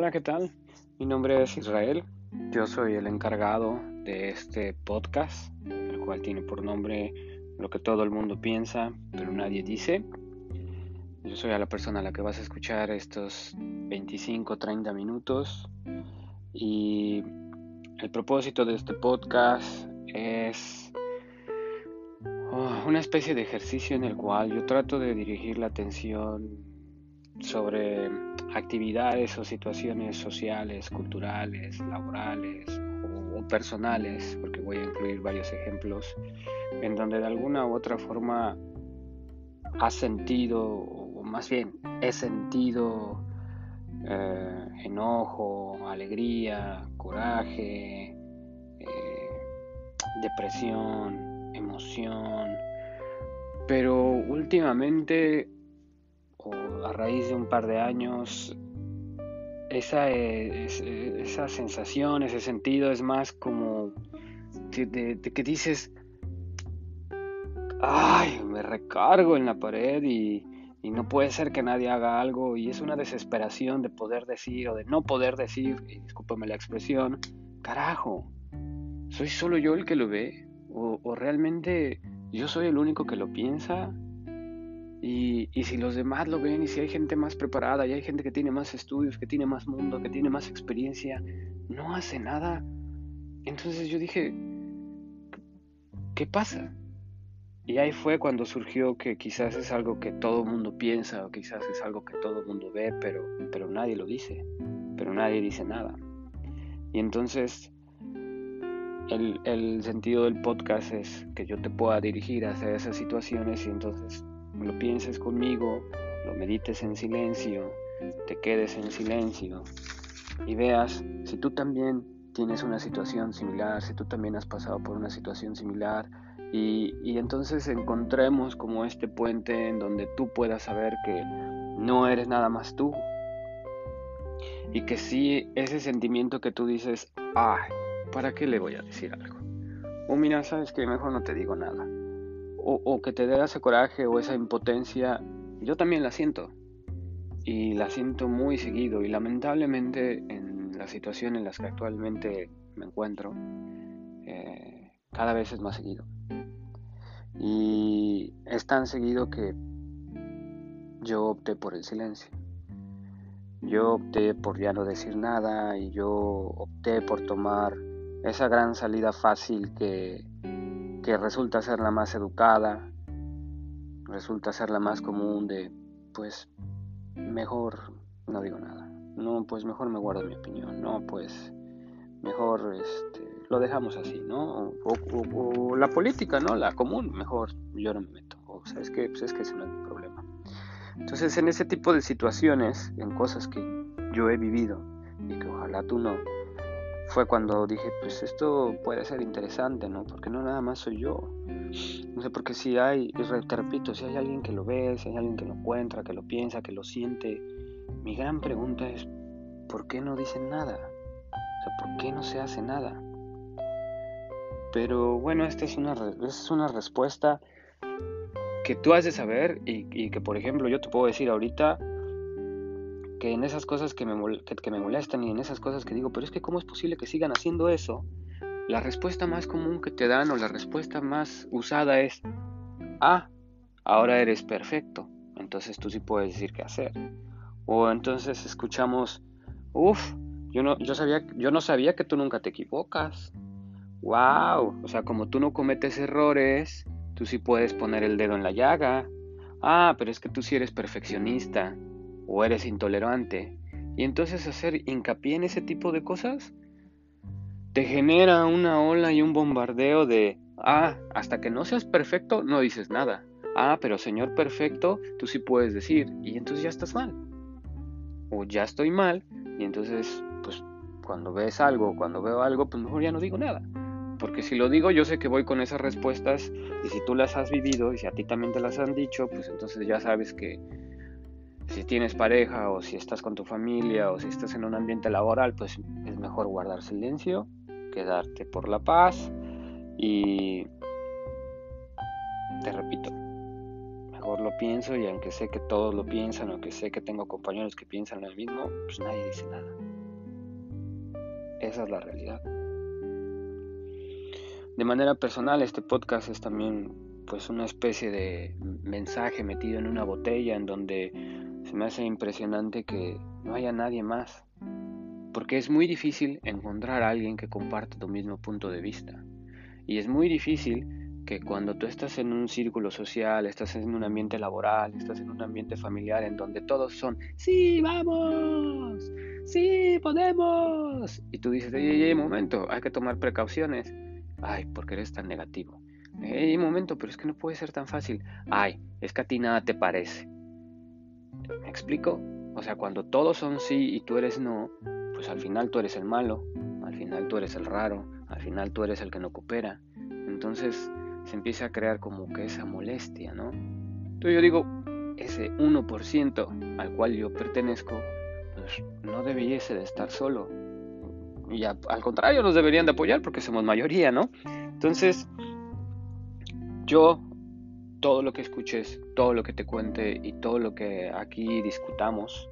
Hola, ¿qué tal? Mi nombre es Israel. Yo soy el encargado de este podcast, el cual tiene por nombre Lo que todo el mundo piensa, pero nadie dice. Yo soy a la persona a la que vas a escuchar estos 25, 30 minutos. Y el propósito de este podcast es oh, una especie de ejercicio en el cual yo trato de dirigir la atención sobre actividades o situaciones sociales, culturales, laborales o, personales, porque voy a incluir varios ejemplos, en donde de alguna u otra forma ha sentido, o más bien he sentido eh, enojo, alegría, coraje, eh, depresión, emoción, pero últimamente o a raíz de un par de años, esa, esa sensación, ese sentido es más como de, que dices, ay, me recargo en la pared y, y, no puede ser que nadie haga algo y es una desesperación de poder decir o de no poder decir, y discúlpame la expresión, carajo, ¿soy solo yo el que lo ve? ¿O, o realmente yo soy el único que lo piensa? Y, si los demás lo ven y si hay gente más preparada y hay gente que tiene más estudios, que tiene más mundo, que tiene más experiencia, no hace nada. Entonces yo dije, ¿qué pasa? Y ahí fue cuando surgió que quizás es algo que todo mundo piensa o quizás es algo que todo mundo ve, pero, pero nadie lo dice, pero nadie dice nada. Y entonces el, el sentido del podcast es que yo te pueda dirigir hacia esas situaciones y entonces lo pienses conmigo, lo medites en silencio, te quedes en silencio. Y veas si tú también tienes una situación similar, si tú también has pasado por una situación similar y, y entonces encontremos como este puente en donde tú puedas saber que no eres nada más tú. Y que si ese sentimiento que tú dices, ay, ¿para qué le voy a decir algo? O mira, sabes que mejor no te digo nada o, que te dé ese coraje o esa impotencia, yo también la siento. Y la siento muy seguido. Y lamentablemente en la situación en la que actualmente me encuentro, eh, cada vez es más seguido. Y es tan seguido que yo opté por el silencio. Yo opté por ya no decir nada y yo opté por tomar esa gran salida fácil que que resulta ser la más educada, resulta ser la más común de, pues, mejor no digo nada. No, pues mejor me guardo mi opinión. No, pues mejor este, lo dejamos así, ¿no? O, la política, ¿no? La común, mejor yo no me meto. O sabes que, pues es que ese no es mi problema. Entonces, en ese tipo de situaciones, en cosas que yo he vivido y que ojalá tú no, fue cuando dije, pues esto puede ser interesante, ¿no? Porque no nada más soy yo. No sé, porque si hay, te repito, si hay alguien que lo ve, si hay alguien que lo encuentra, que lo piensa, que lo siente, mi gran pregunta es, ¿por qué no dicen nada? O sea, ¿por qué no se hace nada? Pero bueno, esta es una, es una respuesta que tú has de saber y, y que, por ejemplo, yo te puedo decir ahorita, que en esas cosas que me, molestan y en esas cosas que digo, pero es que cómo es posible que sigan haciendo eso, la respuesta más común que te dan o la respuesta más usada es, ah, ahora eres perfecto, entonces tú sí puedes decir qué hacer. O entonces escuchamos, uff, yo no, yo, sabía, yo no sabía que tú nunca te equivocas. Wow, o sea, como tú no cometes errores, tú sí puedes poner el dedo en la llaga. Ah, pero es que tú sí eres perfeccionista o eres intolerante. Y entonces hacer hincapié en ese tipo de cosas te genera una ola y un bombardeo de, ah, hasta que no seas perfecto no dices nada. Ah, pero señor perfecto, tú sí puedes decir. Y entonces ya estás mal. O ya estoy mal. Y entonces, pues cuando ves algo, cuando veo algo, pues mejor ya no digo nada. Porque si lo digo, yo sé que voy con esas respuestas. Y si tú las has vivido y si a ti también te las han dicho, pues entonces ya sabes que si tienes pareja o si estás con tu familia o si estás en un ambiente laboral, pues es mejor guardar silencio, quedarte por la paz y te repito, mejor lo pienso y aunque sé que todos lo piensan o que sé que tengo compañeros que piensan lo mismo, pues nadie dice nada. Esa es la realidad. De manera personal, este podcast es también pues una especie de mensaje metido en una botella en donde se me hace impresionante que no haya nadie más. Porque es muy difícil encontrar a alguien que comparte tu mismo punto de vista. Y es muy difícil que cuando tú estás en un círculo social, estás en un ambiente laboral, estás en un ambiente familiar en donde todos son, sí, vamos, sí, podemos. Y tú dices, ey, momento, hay que tomar precauciones. Ay, porque eres tan negativo. Ey, momento, pero es que no puede ser tan fácil. Ay, es que a ti nada te parece. ¿Me explico? O sea, cuando todos son sí y tú eres no, pues al final tú eres el malo, al final tú eres el raro, al final tú eres el que no coopera. Entonces, se empieza a crear como que esa molestia, ¿no? Entonces yo digo, ese 1% al cual yo pertenezco, pues no debiese de estar solo. Y al contrario, nos deberían de apoyar porque somos mayoría, ¿no? Entonces, yo, todo lo que escuches, todo lo que te cuente y todo lo que aquí discutamos,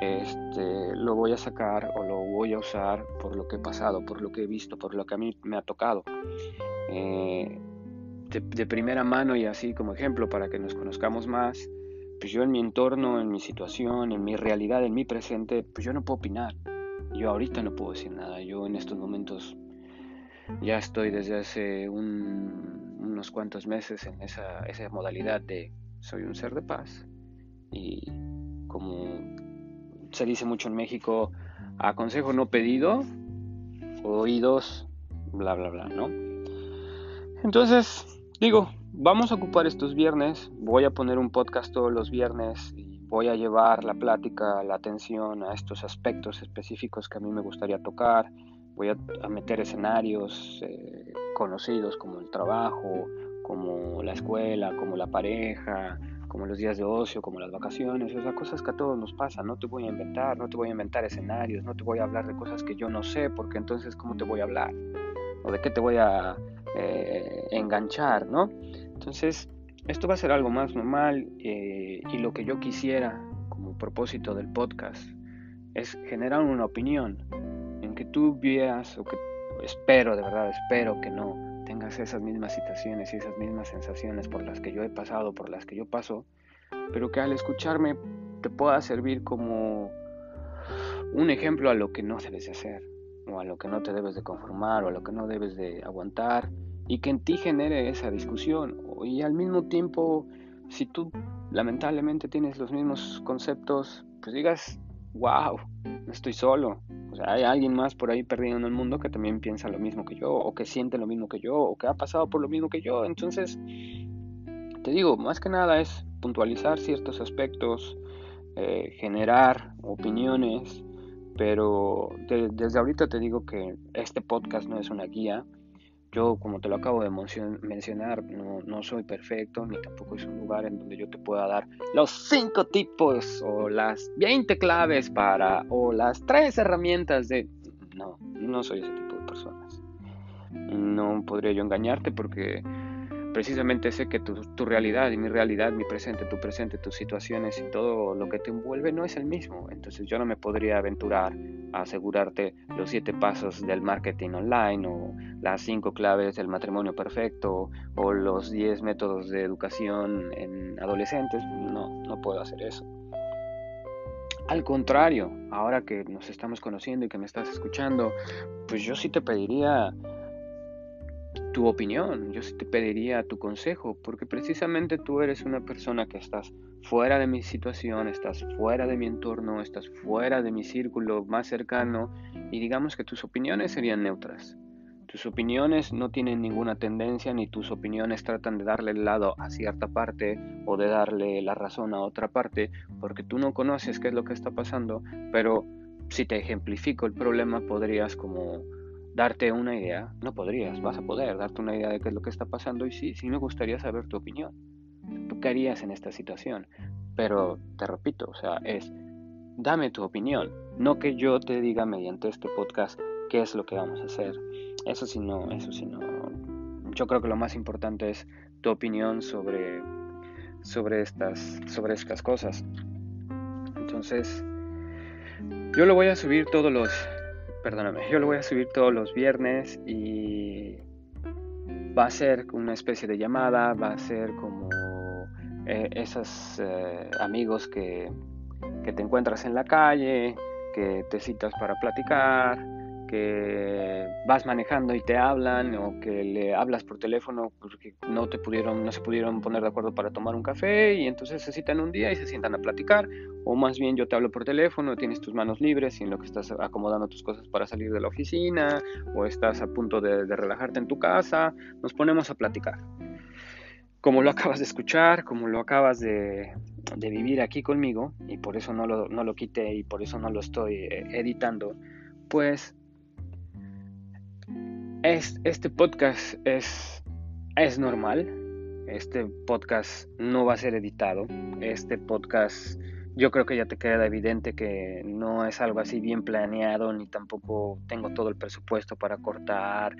este, lo voy a sacar o lo voy a usar por lo que he pasado, por lo que he visto, por lo que a mí me ha tocado. Eh, de, primera mano y así como ejemplo para que nos conozcamos más, pues yo en mi entorno, en mi situación, en mi realidad, en mi presente, pues yo no puedo opinar. Yo ahorita no puedo decir nada. Yo en estos momentos ya estoy desde hace unos cuantos meses en esa, esa modalidad de soy un ser de paz y como se dice mucho en México, aconsejo no pedido, oídos, bla, bla, bla, ¿no? Entonces, Digo, vamos a ocupar estos viernes, voy a poner un podcast todos los viernes y voy a llevar la plática, la atención a estos aspectos específicos que a mí me gustaría tocar, voy a, meter escenarios eh, conocidos como el trabajo, como la escuela, como la pareja, como los días de ocio, como las vacaciones, o sea, cosas que a todos nos pasan, no te voy a inventar, no te voy a inventar escenarios, no te voy a hablar de cosas que yo no sé, porque entonces, ¿cómo te voy a hablar? ¿O de qué te voy a eh, enganchar, ¿no? Entonces, esto va a ser algo más normal eh, y lo que yo quisiera como propósito del podcast es generar una opinión en que tú veas o que espero, de verdad, espero que no tengas esas mismas situaciones y esas mismas sensaciones por las que yo he pasado, por las que yo paso, pero que al escucharme te pueda servir como un ejemplo a lo que no debes de hacer, o a lo que no te debes de conformar, o a lo que no debes de aguantar, y que en ti genere esa discusión. Y al mismo tiempo, si tú lamentablemente tienes los mismos conceptos, pues digas, wow, no estoy solo. Hay alguien más por ahí perdido en el mundo que también piensa lo mismo que yo, o que siente lo mismo que yo, o que ha pasado por lo mismo que yo. Entonces, te digo, más que nada es puntualizar ciertos aspectos, eh, generar opiniones, pero desde ahorita te digo que este podcast no es una guía, yo, como te lo acabo de mencionar, no, soy perfecto, ni tampoco es un lugar en donde yo te pueda dar los cinco tipos o las 20 claves para, o las tres herramientas de... No, no soy ese tipo de personas. No podría yo engañarte porque precisamente sé que tu, tu, realidad y mi realidad, mi presente, tu presente, tus situaciones y todo lo que te envuelve no es el mismo. Entonces yo no me podría aventurar a asegurarte los siete pasos del marketing online o las cinco claves del matrimonio perfecto o los diez métodos de educación en adolescentes. No, no puedo hacer eso. Al contrario, ahora que nos estamos conociendo y que me estás escuchando, pues yo sí te pediría tu opinión, yo sí te pediría tu consejo, porque precisamente tú eres una persona que estás fuera de mi situación, estás fuera de mi entorno, estás fuera de mi círculo más cercano y digamos que tus opiniones serían neutras. Tus opiniones no tienen ninguna tendencia ni tus opiniones tratan de darle el lado a cierta parte o de darle la razón a otra parte porque tú no conoces qué es lo que está pasando, pero si te ejemplifico el problema podrías como darte una idea, no podrías, vas a poder darte una idea de qué es lo que está pasando y sí, sí me gustaría saber tu opinión. ¿Tú qué harías en esta situación? Pero te repito, o sea, es dame tu opinión, no que yo te diga mediante este podcast qué es lo que vamos a hacer. Eso sí no, eso sí no. Yo creo que lo más importante es tu opinión sobre sobre estas sobre estas cosas. Entonces, yo lo voy a subir todos los perdóname, yo lo voy a subir todos los viernes y va a ser una especie de llamada, va a ser como eh, esos eh, amigos que, que te encuentras en la calle, que te citas para platicar, vas manejando y te hablan o que le hablas por teléfono porque no te pudieron no se pudieron poner de acuerdo para tomar un café y entonces se citan un día y se sientan a platicar. O más bien yo te hablo por teléfono tienes tus manos libres y en lo que estás acomodando tus cosas para salir de la oficina o estás a punto de, relajarte en tu casa nos ponemos a platicar. Como lo acabas de escuchar como lo acabas de, de vivir aquí conmigo y por eso no lo, no lo quité y por eso no lo estoy eh, editando pues este podcast es, es normal. Este podcast no va a ser editado. Este podcast yo creo que ya te queda evidente que no es algo así bien planeado, ni tampoco tengo todo el presupuesto para cortar,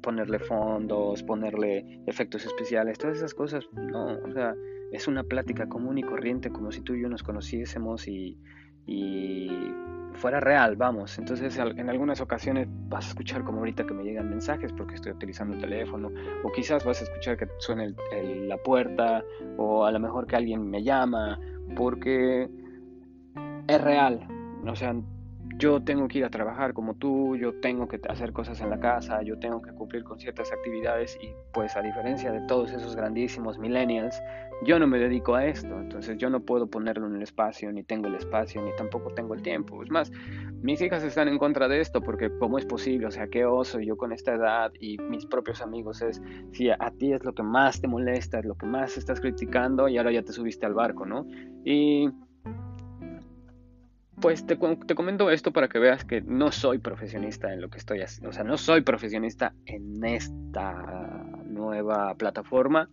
ponerle fondos, ponerle efectos especiales, todas esas cosas. No, o sea, es una plática común y corriente, como si tú y yo nos conociésemos y fuera real, vamos. Entonces en algunas ocasiones vas a escuchar como ahorita que me llegan mensajes porque estoy utilizando el teléfono, o quizás vas a escuchar que suene la puerta, o a lo mejor que alguien me llama, porque es real. O sea, yo tengo que ir a trabajar como tú, yo tengo que hacer cosas en la casa, yo tengo que cumplir con ciertas actividades y pues a diferencia de todos esos grandísimos millennials, yo no me dedico a esto, entonces yo no puedo ponerlo en el espacio, ni tengo el espacio, ni tampoco tengo el tiempo. Es más, mis hijas están en contra de esto porque cómo es posible, o sea, qué oso yo con esta edad y mis propios amigos es, si a ti es lo que más te molesta, es lo que más estás criticando y ahora ya te subiste al barco, ¿no? Y pues te, te, comento esto para que veas que no soy profesionista en lo que estoy haciendo. O sea, no soy profesionista en esta nueva plataforma.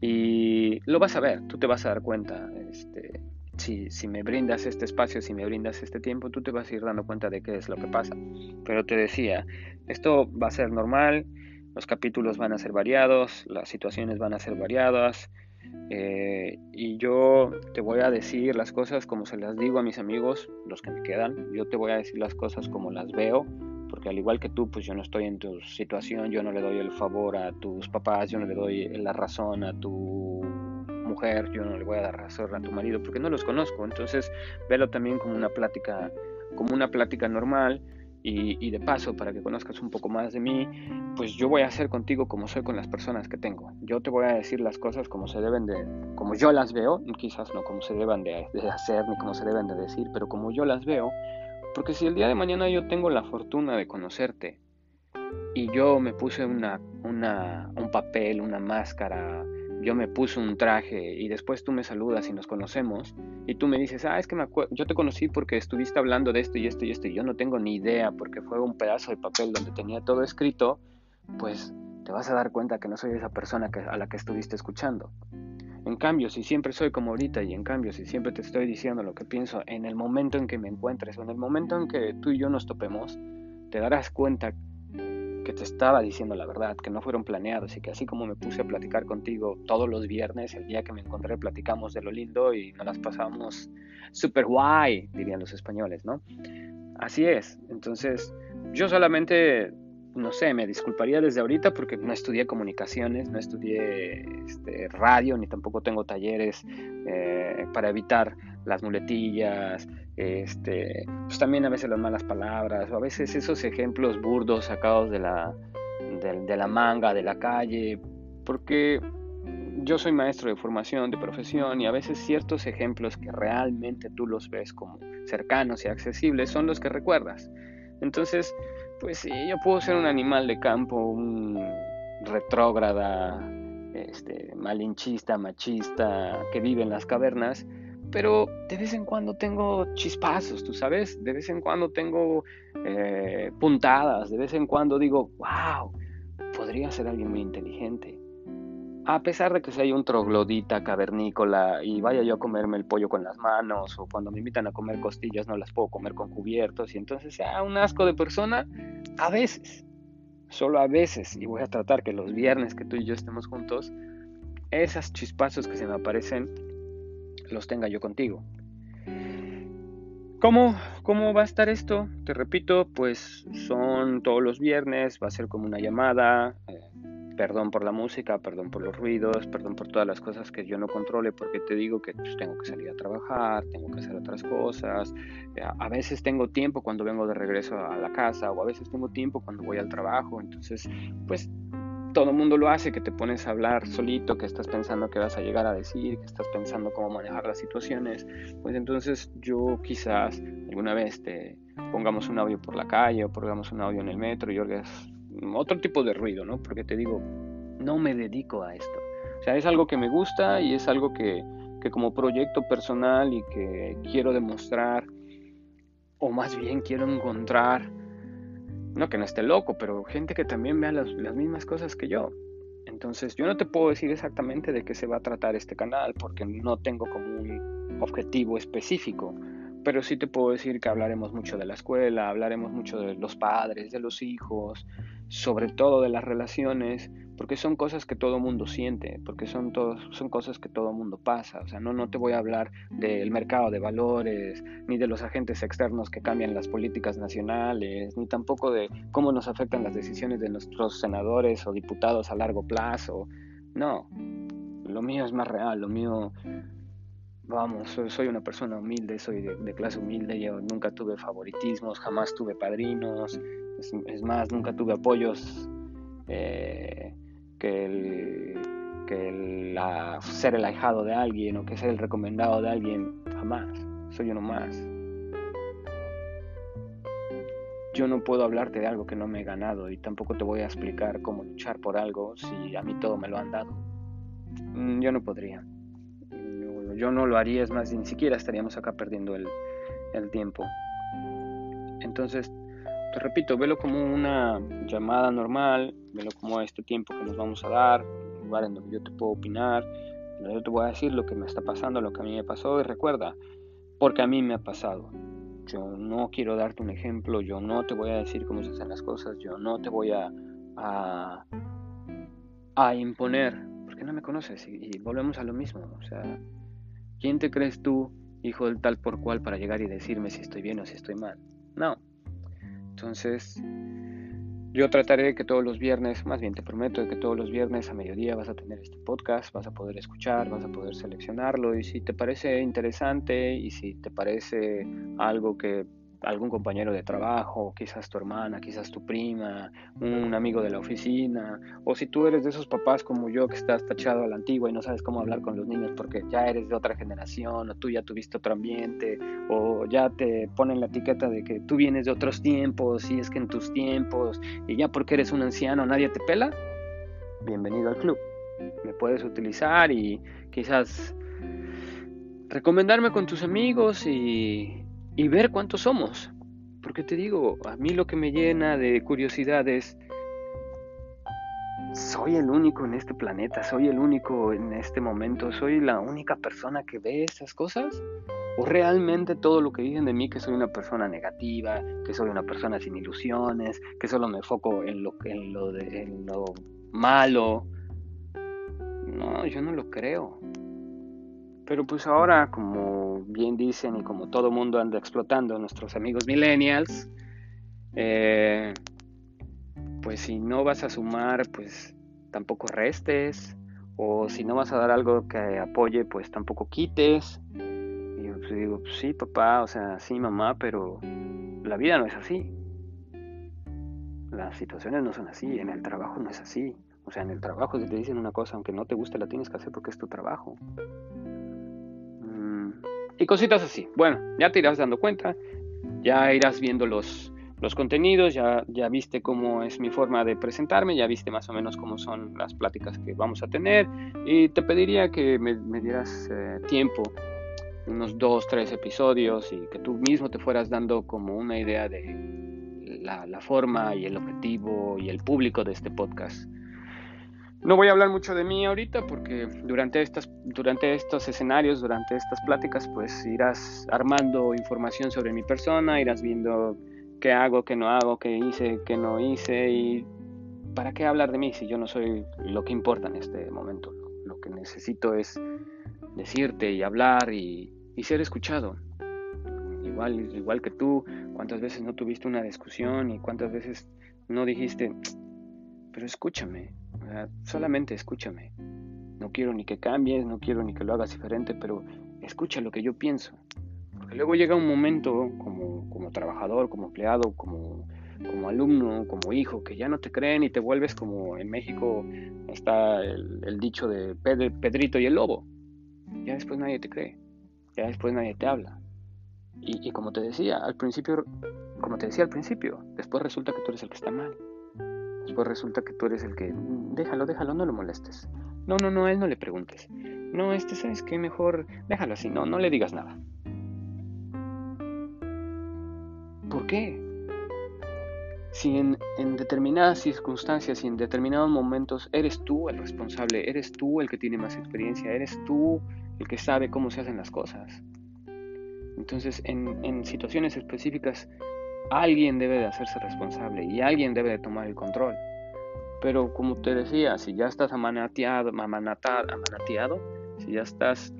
Y lo vas a ver, tú te vas a dar cuenta. Este, si, si me brindas este espacio, si me brindas este tiempo, tú te vas a ir dando cuenta de qué es lo que pasa. Pero te decía, esto va a ser normal, los capítulos van a ser variados, las situaciones van a ser variadas. Eh, y yo te voy a decir las cosas como se las digo a mis amigos, los que me quedan. Yo te voy a decir las cosas como las veo, porque al igual que tú, pues yo no estoy en tu situación, yo no le doy el favor a tus papás, yo no le doy la razón a tu mujer, yo no le voy a dar razón a tu marido, porque no los conozco. Entonces, velo también como una plática, como una plática normal y, de paso, para que conozcas un poco más de mí, pues yo voy a ser contigo como soy con las personas que tengo. Yo te voy a decir las cosas como se deben de, como yo las veo, quizás no como se deben de, hacer ni como se deben de decir, pero como yo las veo, porque si el día de mañana yo tengo la fortuna de conocerte y yo me puse una, una, un papel, una máscara, yo me puse un traje y después tú me saludas y nos conocemos y tú me dices, ah, es que me yo te conocí porque estuviste hablando de esto y esto y esto y yo no tengo ni idea porque fue un pedazo de papel donde tenía todo escrito, pues te vas a dar cuenta que no soy esa persona que, a la que estuviste escuchando. En cambio, si siempre soy como ahorita y en cambio, si siempre te estoy diciendo lo que pienso en el momento en que me encuentres o en el momento en que tú y yo nos topemos, te darás cuenta que te estaba diciendo la verdad, que no fueron planeados y que así como me puse a platicar contigo todos los viernes, el día que me encontré platicamos de lo lindo y nos las pasamos super guay, dirían los españoles, ¿no? Así es, entonces yo solamente, no sé, me disculparía desde ahorita porque no estudié comunicaciones, no estudié este, radio, ni tampoco tengo talleres eh, para evitar las muletillas, este, pues también a veces las malas palabras, o a veces esos ejemplos burdos sacados de la, de, la manga, de la calle, porque yo soy maestro de formación, de profesión, y a veces ciertos ejemplos que realmente tú los ves como cercanos y accesibles son los que recuerdas. Entonces, pues sí, yo puedo ser un animal de campo, un retrógrada, este, malinchista, machista, que vive en las cavernas, pero de vez en cuando tengo chispazos, tú sabes, de vez en cuando tengo eh, puntadas, de vez en cuando digo, wow, podría ser alguien muy inteligente. A pesar de que sea un troglodita cavernícola y vaya yo a comerme el pollo con las manos o cuando me invitan a comer costillas no las puedo comer con cubiertos y entonces sea un asco de persona, a veces, solo a veces, y voy a tratar que los viernes que tú y yo estemos juntos, esas chispazos que se me aparecen los tenga yo contigo. ¿Cómo, ¿Cómo va a estar esto? Te repito, pues son todos los viernes, va a ser como una llamada. Eh, perdón por la música, perdón por los ruidos, perdón por todas las cosas que yo no controle, porque te digo que pues, tengo que salir a trabajar, tengo que hacer otras cosas. Eh, a veces tengo tiempo cuando vengo de regreso a la casa o a veces tengo tiempo cuando voy al trabajo. Entonces, pues todo el mundo lo hace, que te pones a hablar solito, que estás pensando qué vas a llegar a decir, que estás pensando cómo manejar las situaciones, pues entonces yo quizás alguna vez te pongamos un audio por la calle o pongamos un audio en el metro y oigas otro tipo de ruido, ¿no? Porque te digo, no me dedico a esto. O sea, es algo que me gusta y es algo que, que como proyecto personal y que quiero demostrar, o más bien quiero encontrar no que no esté loco, pero gente que también vea las, mismas cosas que yo. Entonces yo no te puedo decir exactamente de qué se va a tratar este canal porque no tengo como un objetivo específico, pero sí te puedo decir que hablaremos mucho de la escuela, hablaremos mucho de los padres, de los hijos, sobre todo de las relaciones, porque son cosas que todo mundo siente, porque son, todos, son cosas que todo mundo pasa. O sea, no, no te voy a hablar del mercado de valores, ni de los agentes externos que cambian las políticas nacionales, ni tampoco de cómo nos afectan las decisiones de nuestros senadores o diputados a largo plazo. No, lo mío es más real, lo mío, vamos, soy, una persona humilde, soy de, clase humilde, yo nunca tuve favoritismos, jamás tuve padrinos, es, más, nunca tuve apoyos. Eh, que el, que la, ser el ahijado de alguien o que ser el recomendado de alguien, jamás, soy uno más. Yo no puedo hablarte de algo que no me he ganado y tampoco te voy a explicar cómo luchar por algo si a mí todo me lo han dado. Mm, yo no podría. Yo, no lo haría, es más, ni siquiera estaríamos acá perdiendo el, el tiempo. Entonces, repito, velo como una llamada normal, velo como este tiempo que nos vamos a dar, un lugar en donde yo te puedo opinar, donde yo te voy a decir lo que me está pasando, lo que a mí me pasó y recuerda, porque a mí me ha pasado. Yo no quiero darte un ejemplo, yo no te voy a decir cómo se hacen las cosas, yo no te voy a, a, a imponer, porque no me conoces y, y volvemos a lo mismo. O sea, ¿quién te crees tú, hijo del tal por cual, para llegar y decirme si estoy bien o si estoy mal? Entonces, yo trataré de que todos los viernes, más bien te prometo de que todos los viernes a mediodía vas a tener este podcast, vas a poder escuchar, vas a poder seleccionarlo y si te parece interesante y si te parece algo que algún compañero de trabajo, quizás tu hermana, quizás tu prima, un amigo de la oficina, o si tú eres de esos papás como yo que estás tachado a la antigua y no sabes cómo hablar con los niños porque ya eres de otra generación, o tú ya tuviste otro ambiente, o ya te ponen la etiqueta de que tú vienes de otros tiempos y es que en tus tiempos, y ya porque eres un anciano nadie te pela, bienvenido al club. Me puedes utilizar y quizás recomendarme con tus amigos y y ver cuántos somos. Porque te digo, a mí lo que me llena de curiosidad es, soy el único en este planeta, soy el único en este momento, soy la única persona que ve esas cosas. ¿O realmente todo lo que dicen de mí que soy una persona negativa, que soy una persona sin ilusiones, que solo me enfoco en lo, en lo, de, en lo malo? No, yo no lo creo. Pero pues ahora, como bien dicen y como todo mundo anda explotando nuestros amigos millennials, eh, pues si no vas a sumar, pues tampoco restes. O si no vas a dar algo que apoye, pues tampoco quites. Y yo pues, digo, pues, sí, papá, o sea, sí, mamá, pero la vida no es así. Las situaciones no son así, en el trabajo no es así. O sea, en el trabajo si te dicen una cosa, aunque no te guste, la tienes que hacer porque es tu trabajo y cositas así. Bueno, ya te irás dando cuenta, ya irás viendo los, los contenidos, ya, ya viste cómo es mi forma de presentarme, ya viste más o menos cómo son las pláticas que vamos a tener y te pediría que me, dieras eh, tiempo, unos dos, tres episodios y que tú mismo te fueras dando como una idea de la, la forma y el objetivo y el público de este podcast. No voy a hablar mucho de mí ahorita porque durante, estas, durante estos escenarios, durante estas pláticas, pues irás armando información sobre mi persona, irás viendo qué hago, qué no hago, qué hice, qué no hice y para qué hablar de mí si yo no soy lo que importa en este momento. Lo que necesito es decirte y hablar y, ser escuchado. igual, igual que tú, cuántas veces no tuviste una discusión y cuántas veces no dijiste, pero escúchame, solamente escúchame. No quiero ni que cambies, no quiero ni que lo hagas diferente, pero escucha lo que yo pienso. Porque luego llega un momento como, como trabajador, como empleado, como, como alumno, como hijo, que ya no te creen y te vuelves como en México está el, dicho de Pedrito y el lobo. Ya después nadie te cree, ya después nadie te habla. Y, y, como te decía al principio, como te decía al principio, después resulta que tú eres el que está mal. Después resulta que tú eres el que, déjalo, déjalo, no lo molestes. No, no, no, a él no le preguntes. No, este, ¿sabes qué? Mejor déjalo así, no, no le digas nada. ¿Por qué? Si en, en, determinadas circunstancias y en determinados momentos eres tú el responsable, eres tú el que tiene más experiencia, eres tú el que sabe cómo se hacen las cosas. Entonces, en, en situaciones específicas, alguien debe de hacerse responsable y alguien debe de tomar el control. Pero como te decía, si ya estás amanateado, amanateado, si ya estás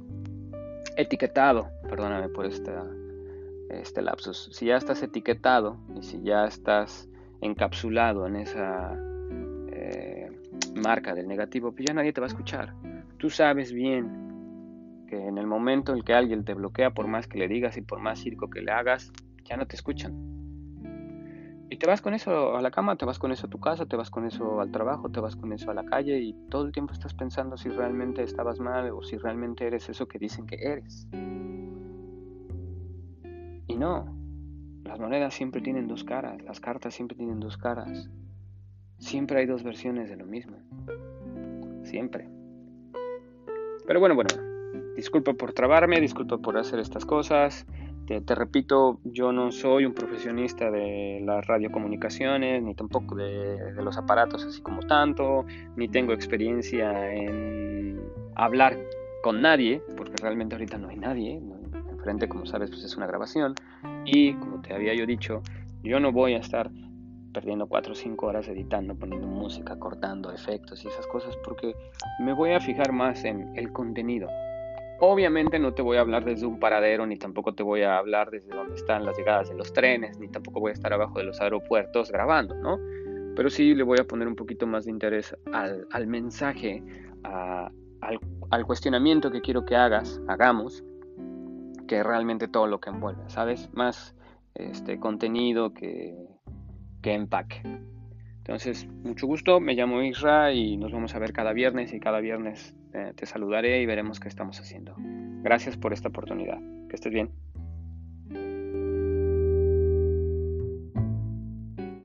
etiquetado, perdóname por esta, este lapsus, si ya estás etiquetado y si ya estás encapsulado en esa eh, marca del negativo, pues ya nadie te va a escuchar. Tú sabes bien que en el momento en que alguien te bloquea, por más que le digas y por más circo que le hagas, ya no te escuchan. Y te vas con eso a la cama, te vas con eso a tu casa, te vas con eso al trabajo, te vas con eso a la calle y todo el tiempo estás pensando si realmente estabas mal o si realmente eres eso que dicen que eres. Y no, las monedas siempre tienen dos caras, las cartas siempre tienen dos caras. Siempre hay dos versiones de lo mismo. Siempre. Pero bueno, bueno, disculpa por trabarme, disculpa por hacer estas cosas. Te, repito, yo no soy un profesionista de las radiocomunicaciones, ni tampoco de, los aparatos así como tanto, ni tengo experiencia en hablar con nadie, porque realmente ahorita no hay nadie, enfrente como sabes pues es una grabación, y como te había yo dicho, yo no voy a estar perdiendo 4 o 5 horas editando, poniendo música, cortando efectos y esas cosas, porque me voy a fijar más en el contenido, Obviamente no te voy a hablar desde un paradero, ni tampoco te voy a hablar desde donde están las llegadas de los trenes, ni tampoco voy a estar abajo de los aeropuertos grabando, ¿no? Pero sí le voy a poner un poquito más de interés al, mensaje, al, cuestionamiento que quiero que hagas, hagamos, que realmente todo lo que envuelve, ¿sabes? Más este contenido que, que empaque. Entonces, mucho gusto, me llamo Isra y nos vamos a ver cada viernes y cada viernes te saludaré y veremos qué estamos haciendo. Gracias por esta oportunidad. Que estés bien.